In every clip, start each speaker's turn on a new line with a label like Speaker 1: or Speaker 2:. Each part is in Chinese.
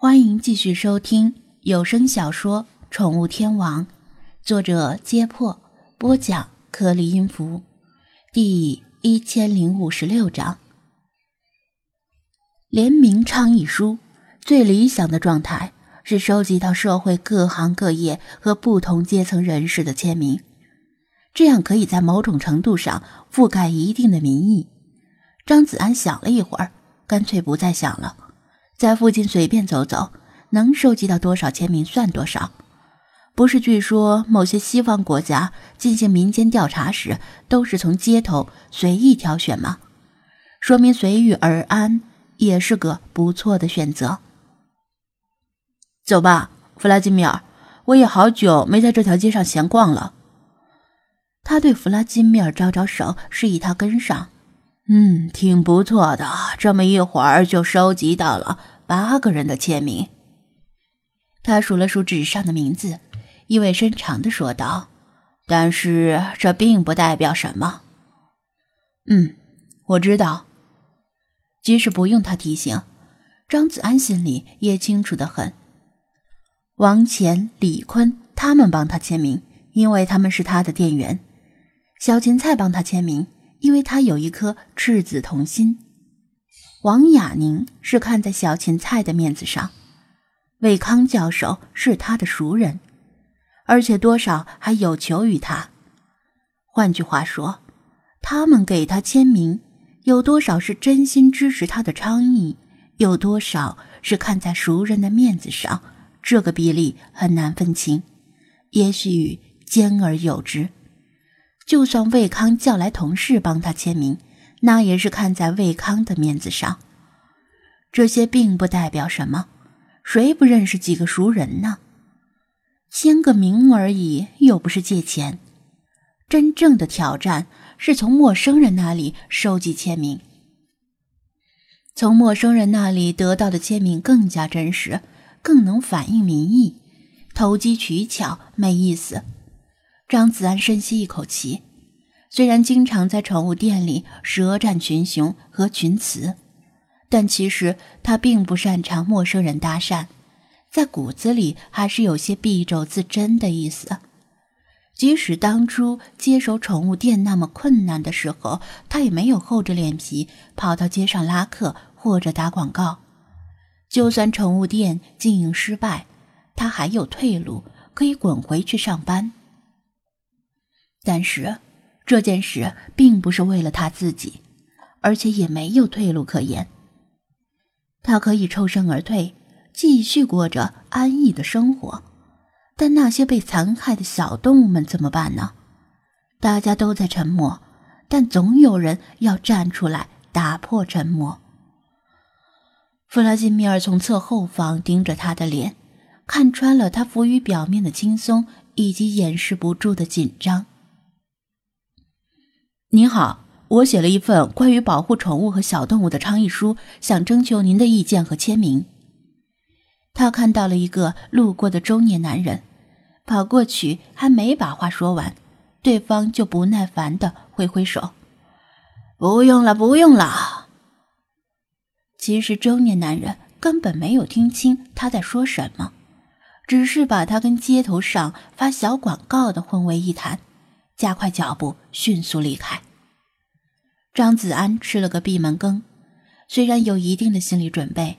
Speaker 1: 欢迎继续收听有声小说《宠物天王》，作者：揭破，播讲：颗粒音符，第一千零五十六章。联名倡议书最理想的状态是收集到社会各行各业和不同阶层人士的签名，这样可以在某种程度上覆盖一定的民意。张子安想了一会儿，干脆不再想了。在附近随便走走，能收集到多少签名算多少。不是据说某些西方国家进行民间调查时都是从街头随意挑选吗？说明随遇而安也是个不错的选择。走吧，弗拉基米尔，我也好久没在这条街上闲逛了。他对弗拉基米尔招招手，示意他跟上。嗯，挺不错的。这么一会儿就收集到了八个人的签名。他数了数纸上的名字，意味深长的说道：“但是这并不代表什么。”嗯，我知道。即使不用他提醒，张子安心里也清楚的很。王乾、李坤他们帮他签名，因为他们是他的店员。小芹菜帮他签名。因为他有一颗赤子童心，王雅宁是看在小芹菜的面子上，魏康教授是他的熟人，而且多少还有求于他。换句话说，他们给他签名，有多少是真心支持他的倡议，有多少是看在熟人的面子上，这个比例很难分清，也许兼而有之。就算魏康叫来同事帮他签名，那也是看在魏康的面子上。这些并不代表什么，谁不认识几个熟人呢？签个名而已，又不是借钱。真正的挑战是从陌生人那里收集签名。从陌生人那里得到的签名更加真实，更能反映民意。投机取巧没意思。张子安深吸一口气，虽然经常在宠物店里舌战群雄和群雌，但其实他并不擅长陌生人搭讪，在骨子里还是有些敝帚自珍的意思。即使当初接手宠物店那么困难的时候，他也没有厚着脸皮跑到街上拉客或者打广告。就算宠物店经营失败，他还有退路，可以滚回去上班。但是，这件事并不是为了他自己，而且也没有退路可言。他可以抽身而退，继续过着安逸的生活，但那些被残害的小动物们怎么办呢？大家都在沉默，但总有人要站出来打破沉默。弗拉基米尔从侧后方盯着他的脸，看穿了他浮于表面的轻松以及掩饰不住的紧张。您好，我写了一份关于保护宠物和小动物的倡议书，想征求您的意见和签名。他看到了一个路过的中年男人，跑过去，还没把话说完，对方就不耐烦的挥挥手：“不用了，不用了。”其实中年男人根本没有听清他在说什么，只是把他跟街头上发小广告的混为一谈。加快脚步，迅速离开。张子安吃了个闭门羹，虽然有一定的心理准备，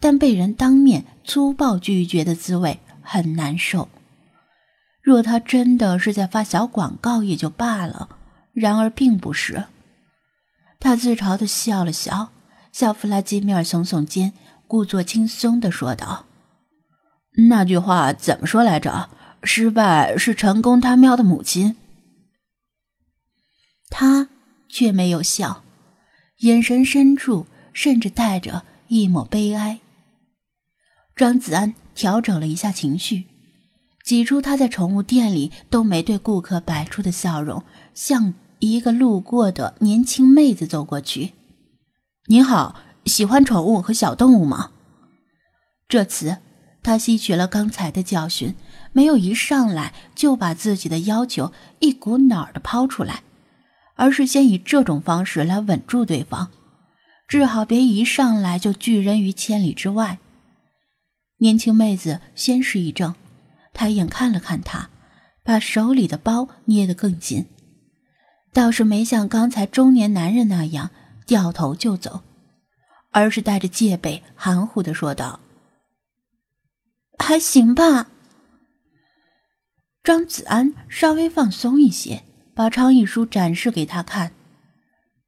Speaker 1: 但被人当面粗暴拒绝的滋味很难受。若他真的是在发小广告也就罢了，然而并不是。他自嘲的笑了笑，向弗拉基米尔耸耸肩，故作轻松的说道：“那句话怎么说来着？失败是成功他喵的母亲。”他却没有笑，眼神深处甚至带着一抹悲哀。张子安调整了一下情绪，挤出他在宠物店里都没对顾客摆出的笑容，向一个路过的年轻妹子走过去：“您好，喜欢宠物和小动物吗？”这次他吸取了刚才的教训，没有一上来就把自己的要求一股脑的抛出来。而是先以这种方式来稳住对方，治好别一上来就拒人于千里之外。年轻妹子先是一怔，抬眼看了看他，把手里的包捏得更紧，倒是没像刚才中年男人那样掉头就走，而是带着戒备，含糊的说道：“还行吧。”张子安稍微放松一些，把倡议书展示给他看。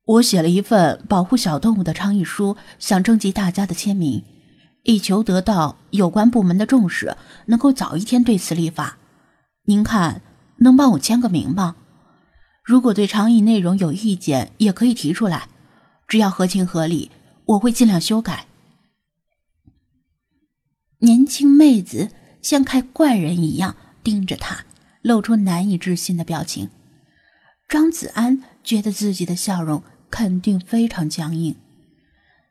Speaker 1: 我写了一份保护小动物的倡议书，想征集大家的签名，以求得到有关部门的重视，能够早一天对此立法。您看，能帮我签个名吗？如果对倡议内容有意见，也可以提出来，只要合情合理，我会尽量修改。年轻妹子像看怪人一样盯着他。露出难以置信的表情，张子安觉得自己的笑容肯定非常僵硬。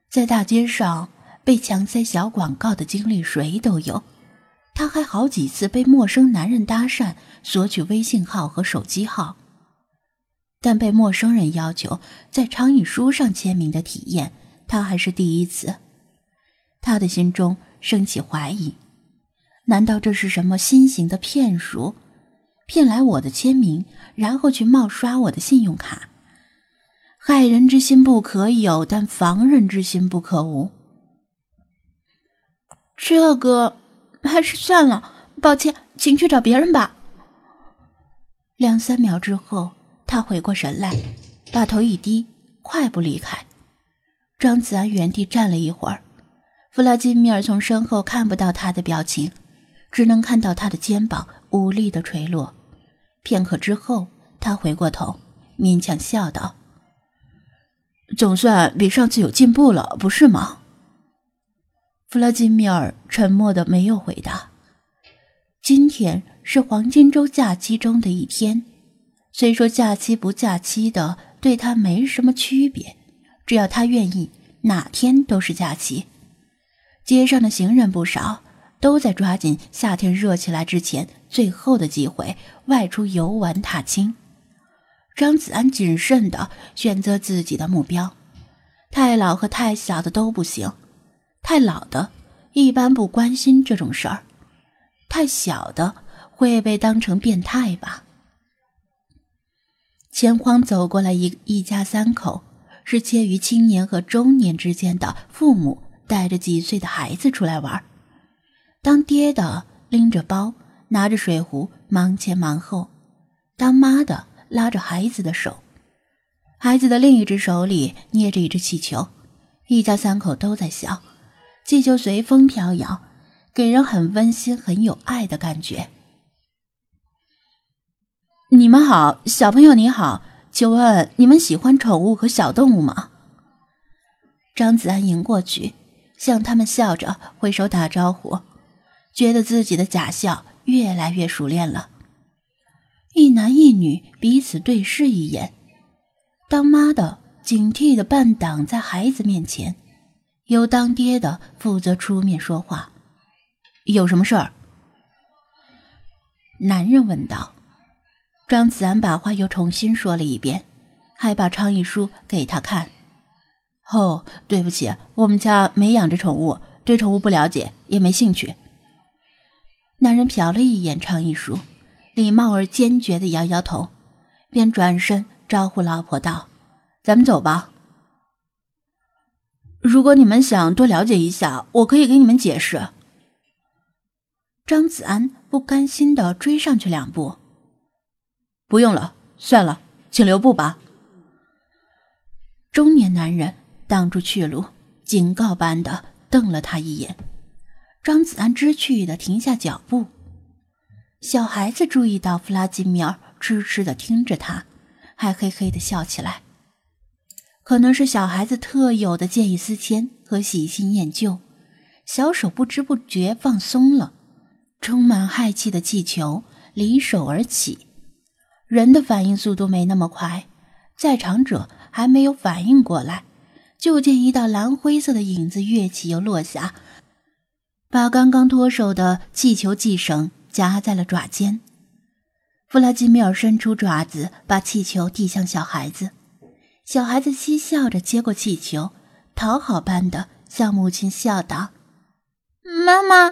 Speaker 1: 在大街上被强塞小广告的经历谁都有，他还好几次被陌生男人搭讪索取微信号和手机号，但被陌生人要求在倡议书上签名的体验，他还是第一次。他的心中升起怀疑：难道这是什么新型的骗术？骗来我的签名，然后去冒刷我的信用卡。害人之心不可有，但防人之心不可无。这个还是算了，抱歉，请去找别人吧。两三秒之后，他回过神来，把头一低，快步离开。张子安原地站了一会儿，弗拉基米尔从身后看不到他的表情，只能看到他的肩膀无力的垂落。片刻之后，他回过头，勉强笑道：“总算比上次有进步了，不是吗？”弗拉基米尔沉默的没有回答。今天是黄金周假期中的一天，虽说假期不假期的对他没什么区别，只要他愿意，哪天都是假期。街上的行人不少。都在抓紧夏天热起来之前最后的机会外出游玩踏青。张子安谨慎地选择自己的目标，太老和太小的都不行。太老的一般不关心这种事儿，太小的会被当成变态吧。前方走过来一一家三口，是介于青年和中年之间的父母，带着几岁的孩子出来玩。当爹的拎着包，拿着水壶，忙前忙后；当妈的拉着孩子的手，孩子的另一只手里捏着一只气球。一家三口都在笑，气球随风飘摇，给人很温馨、很有爱的感觉。你们好，小朋友你好，请问你们喜欢宠物和小动物吗？张子安迎过去，向他们笑着挥手打招呼。觉得自己的假笑越来越熟练了。一男一女彼此对视一眼，当妈的警惕的半挡在孩子面前，由当爹的负责出面说话。有什么事儿？男人问道。张子安把话又重新说了一遍，还把倡议书给他看。哦，对不起，我们家没养着宠物，对宠物不了解，也没兴趣。男人瞟了一眼倡议书，礼貌而坚决的摇摇头，便转身招呼老婆道：“咱们走吧。如果你们想多了解一下，我可以给你们解释。”张子安不甘心的追上去两步：“不用了，算了，请留步吧。”中年男人挡住去路，警告般的瞪了他一眼。张子安知趣的停下脚步，小孩子注意到弗拉基米尔痴痴的听着他，还嘿嘿的笑起来。可能是小孩子特有的见异思迁和喜新厌旧，小手不知不觉放松了，充满氦气的气球离手而起。人的反应速度没那么快，在场者还没有反应过来，就见一道蓝灰色的影子跃起又落下。把刚刚脱手的气球系绳夹在了爪尖，弗拉基米尔伸出爪子，把气球递向小孩子。小孩子嬉笑着接过气球，讨好般的向母亲笑道：“妈妈，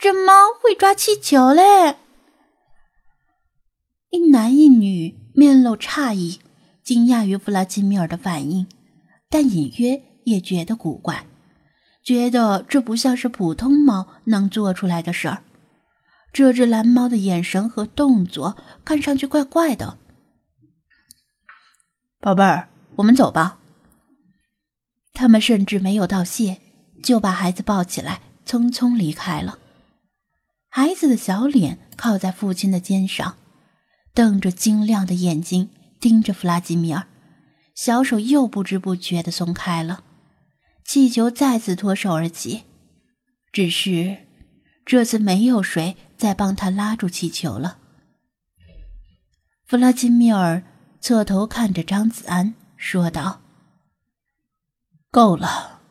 Speaker 1: 怎么会抓气球嘞？一男一女面露诧异，惊讶于弗拉基米尔的反应，但隐约也觉得古怪，觉得这不像是普通猫能做出来的事儿。这只蓝猫的眼神和动作看上去怪怪的。宝贝儿，我们走吧。他们甚至没有道谢，就把孩子抱起来，匆匆离开了。孩子的小脸靠在父亲的肩上，瞪着晶亮的眼睛盯着弗拉基米尔，小手又不知不觉的松开了，气球再次脱手而起，只是这次没有谁再帮他拉住气球了。弗拉基米尔侧头看着张子安，说道。够了。